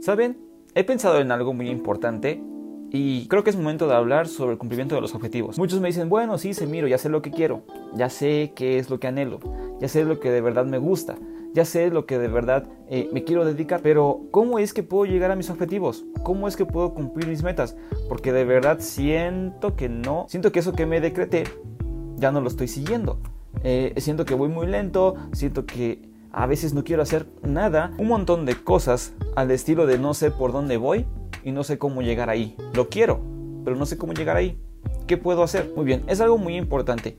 ¿Saben? He pensado en algo muy importante y creo que es momento de hablar sobre el cumplimiento de los objetivos. Muchos me dicen, bueno, sí, se miro, ya sé lo que quiero, ya sé qué es lo que anhelo, ya sé lo que de verdad me gusta, ya sé lo que de verdad eh, me quiero dedicar, pero ¿cómo es que puedo llegar a mis objetivos? ¿Cómo es que puedo cumplir mis metas? Porque de verdad siento que no, siento que eso que me decreté ya no lo estoy siguiendo. Eh, siento que voy muy lento, siento que a veces no quiero hacer nada, un montón de cosas al estilo de no sé por dónde voy y no sé cómo llegar ahí. Lo quiero, pero no sé cómo llegar ahí. ¿Qué puedo hacer? Muy bien, es algo muy importante.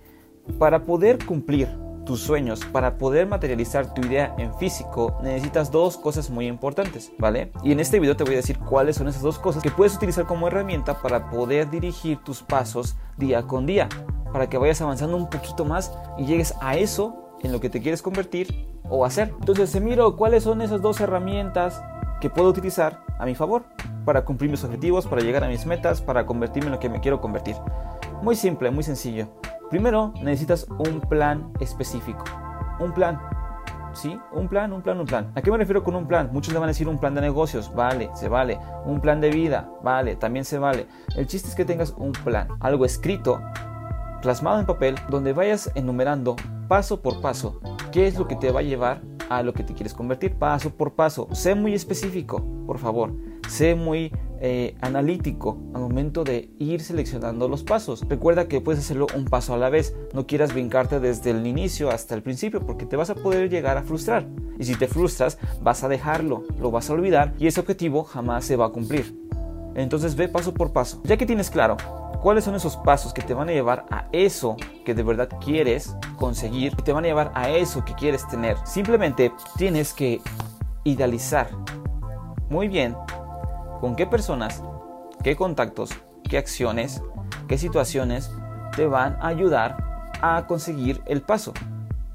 Para poder cumplir tus sueños, para poder materializar tu idea en físico, necesitas dos cosas muy importantes, ¿vale? Y en este video te voy a decir cuáles son esas dos cosas que puedes utilizar como herramienta para poder dirigir tus pasos día con día, para que vayas avanzando un poquito más y llegues a eso en lo que te quieres convertir o hacer. Entonces, se miro cuáles son esas dos herramientas que puedo utilizar a mi favor para cumplir mis objetivos, para llegar a mis metas, para convertirme en lo que me quiero convertir. Muy simple, muy sencillo. Primero necesitas un plan específico. Un plan. ¿Sí? Un plan, un plan, un plan. ¿A qué me refiero con un plan? Muchos le van a decir un plan de negocios. Vale, se vale. Un plan de vida. Vale, también se vale. El chiste es que tengas un plan. Algo escrito, plasmado en papel, donde vayas enumerando paso por paso qué es lo que te va a llevar a lo que te quieres convertir paso por paso. Sé muy específico, por favor. Sé muy eh, analítico al momento de ir seleccionando los pasos. Recuerda que puedes hacerlo un paso a la vez. No quieras brincarte desde el inicio hasta el principio porque te vas a poder llegar a frustrar. Y si te frustras, vas a dejarlo, lo vas a olvidar y ese objetivo jamás se va a cumplir. Entonces ve paso por paso. Ya que tienes claro cuáles son esos pasos que te van a llevar a eso que de verdad quieres conseguir, que te van a llevar a eso que quieres tener, simplemente tienes que idealizar muy bien con qué personas, qué contactos, qué acciones, qué situaciones te van a ayudar a conseguir el paso.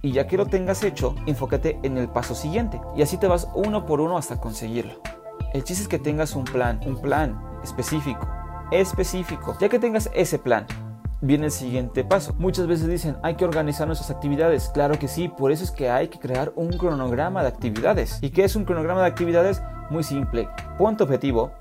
Y ya que lo tengas hecho, enfócate en el paso siguiente. Y así te vas uno por uno hasta conseguirlo. El chiste es que tengas un plan, un plan específico, específico. Ya que tengas ese plan, viene el siguiente paso. Muchas veces dicen, hay que organizar nuestras actividades. Claro que sí, por eso es que hay que crear un cronograma de actividades. ¿Y qué es un cronograma de actividades? Muy simple. Pon tu objetivo,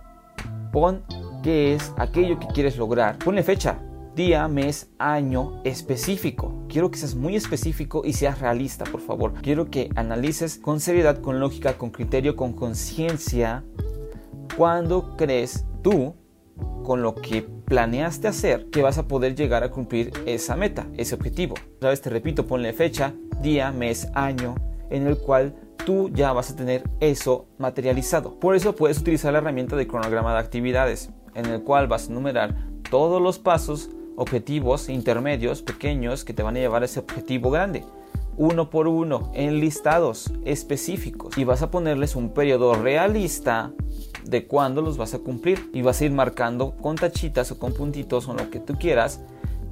pon qué es aquello que quieres lograr, ponle fecha, día, mes, año específico. Quiero que seas muy específico y seas realista, por favor. Quiero que analices con seriedad, con lógica, con criterio, con conciencia, cuándo crees tú, con lo que planeaste hacer, que vas a poder llegar a cumplir esa meta, ese objetivo. Otra vez te repito, ponle fecha, día, mes, año, en el cual tú ya vas a tener eso materializado. Por eso puedes utilizar la herramienta de cronograma de actividades, en el cual vas a enumerar todos los pasos, objetivos intermedios, pequeños, que te van a llevar a ese objetivo grande uno por uno en listados específicos y vas a ponerles un periodo realista de cuándo los vas a cumplir y vas a ir marcando con tachitas o con puntitos o lo que tú quieras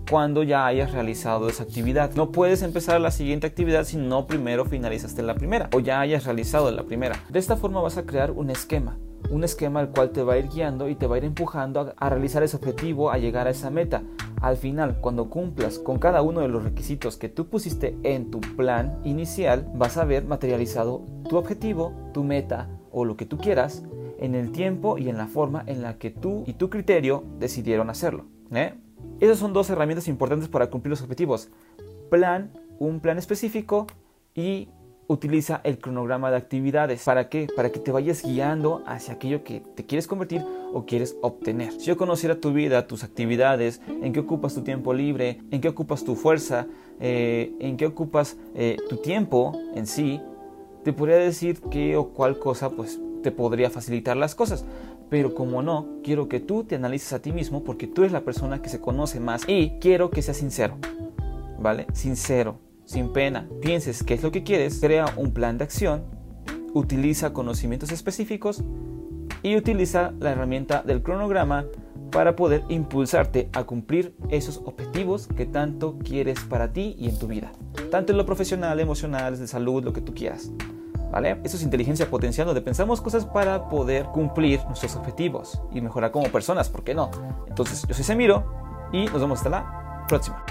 cuando ya hayas realizado esa actividad. No puedes empezar la siguiente actividad si no primero finalizaste la primera o ya hayas realizado la primera. De esta forma vas a crear un esquema, un esquema al cual te va a ir guiando y te va a ir empujando a, a realizar ese objetivo, a llegar a esa meta. Al final, cuando cumplas con cada uno de los requisitos que tú pusiste en tu plan inicial, vas a ver materializado tu objetivo, tu meta o lo que tú quieras en el tiempo y en la forma en la que tú y tu criterio decidieron hacerlo. ¿eh? Esas son dos herramientas importantes para cumplir los objetivos. Plan, un plan específico y utiliza el cronograma de actividades. ¿Para qué? Para que te vayas guiando hacia aquello que te quieres convertir o quieres obtener. Si yo conociera tu vida, tus actividades, en qué ocupas tu tiempo libre, en qué ocupas tu fuerza, eh, en qué ocupas eh, tu tiempo en sí, te podría decir qué o cuál cosa pues te podría facilitar las cosas. Pero como no, quiero que tú te analices a ti mismo porque tú eres la persona que se conoce más y quiero que seas sincero. ¿Vale? Sincero sin pena, pienses qué es lo que quieres, crea un plan de acción, utiliza conocimientos específicos y utiliza la herramienta del cronograma para poder impulsarte a cumplir esos objetivos que tanto quieres para ti y en tu vida, tanto en lo profesional, emocional, de salud, lo que tú quieras. ¿Vale? Eso es inteligencia potencial donde pensamos cosas para poder cumplir nuestros objetivos y mejorar como personas, ¿por qué no? Entonces, yo soy Semiro y nos vemos hasta la próxima.